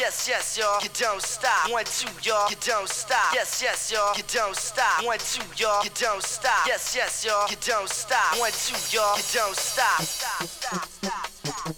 yes, yes, y'all, you don't stop. One, two, y'all, you don't stop. Yes, yes, y'all, you don't stop. One, two, y'all, you don't stop. Yes, yes, y'all, you don't stop, stop, stop, stop.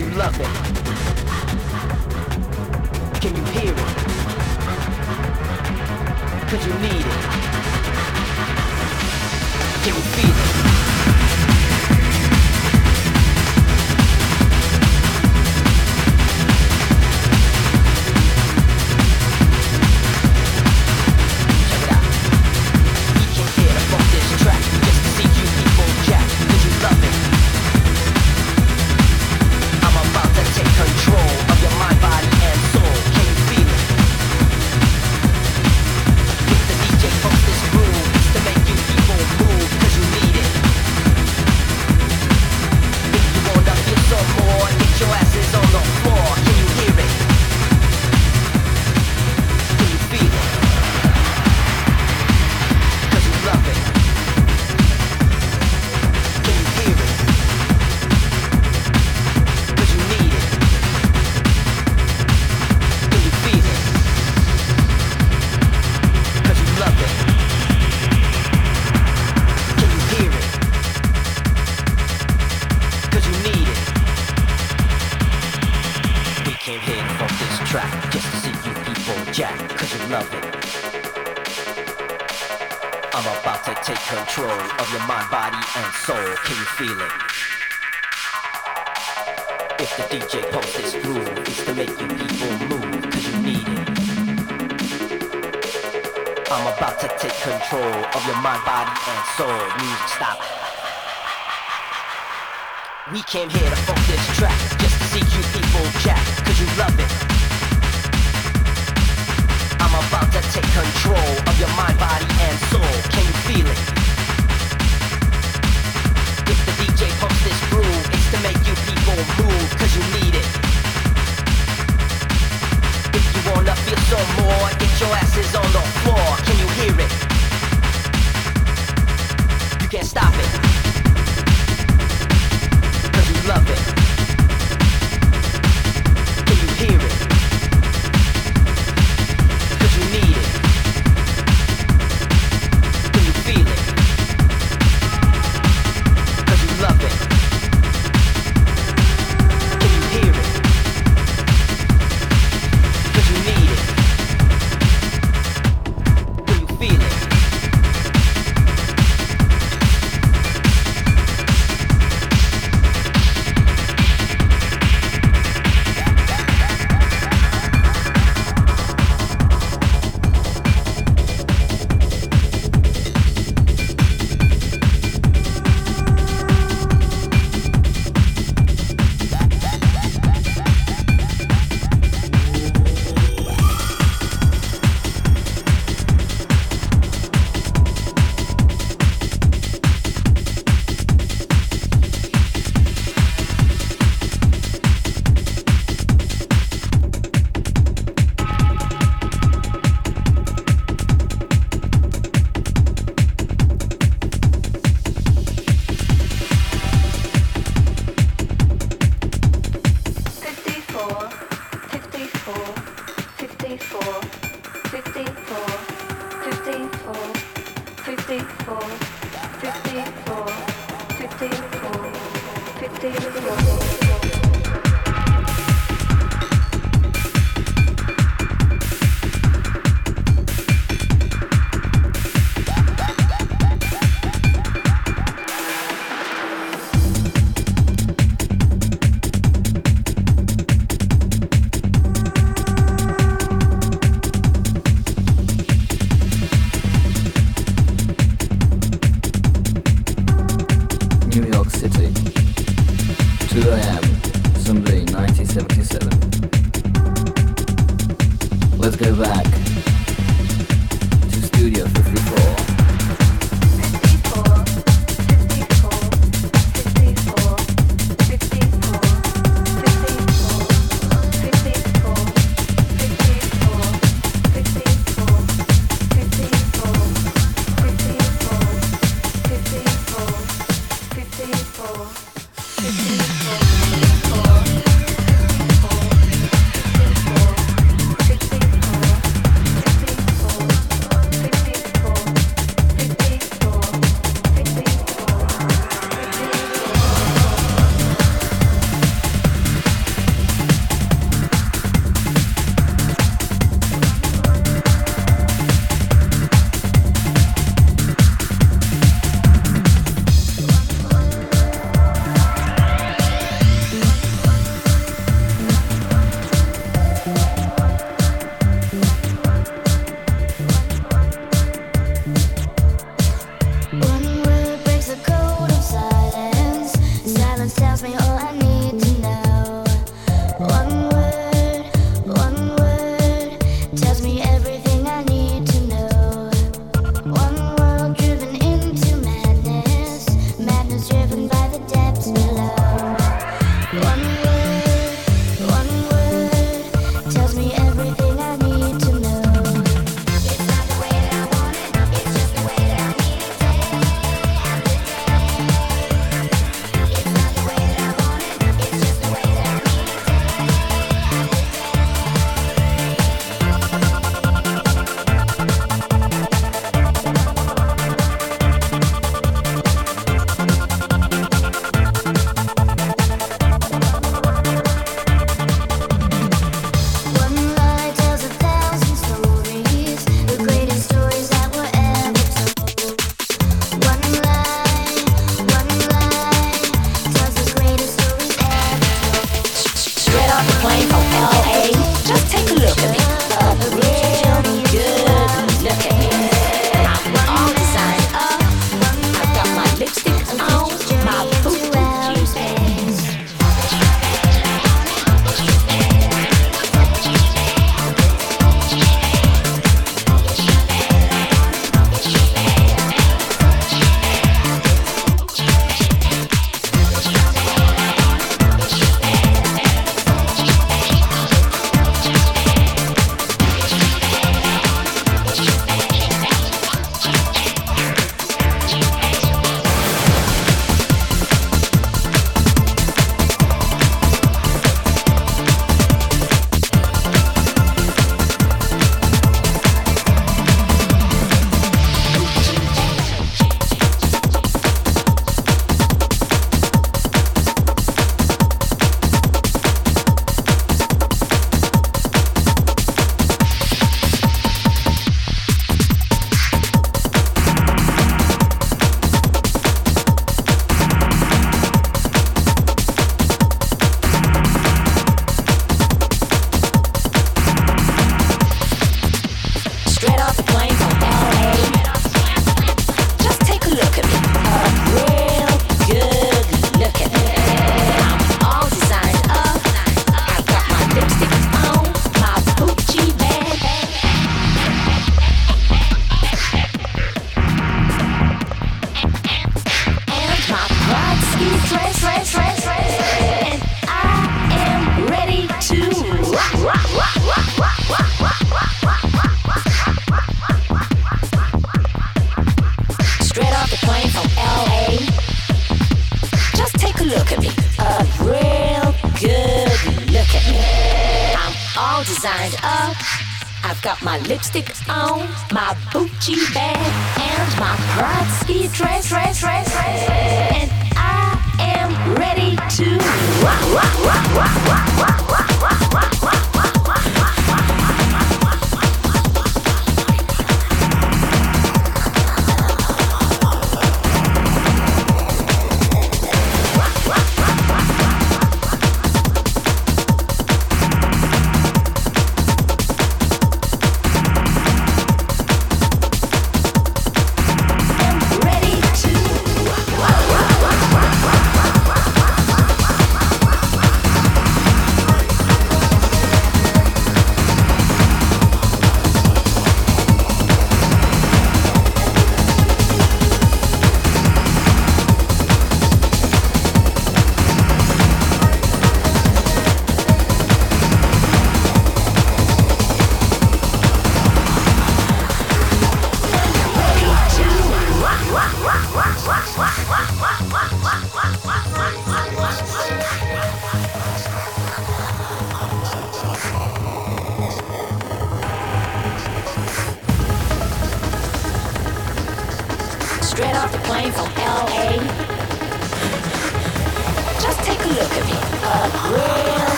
you love it? Can you hear it? Could you need it? Can you feel it?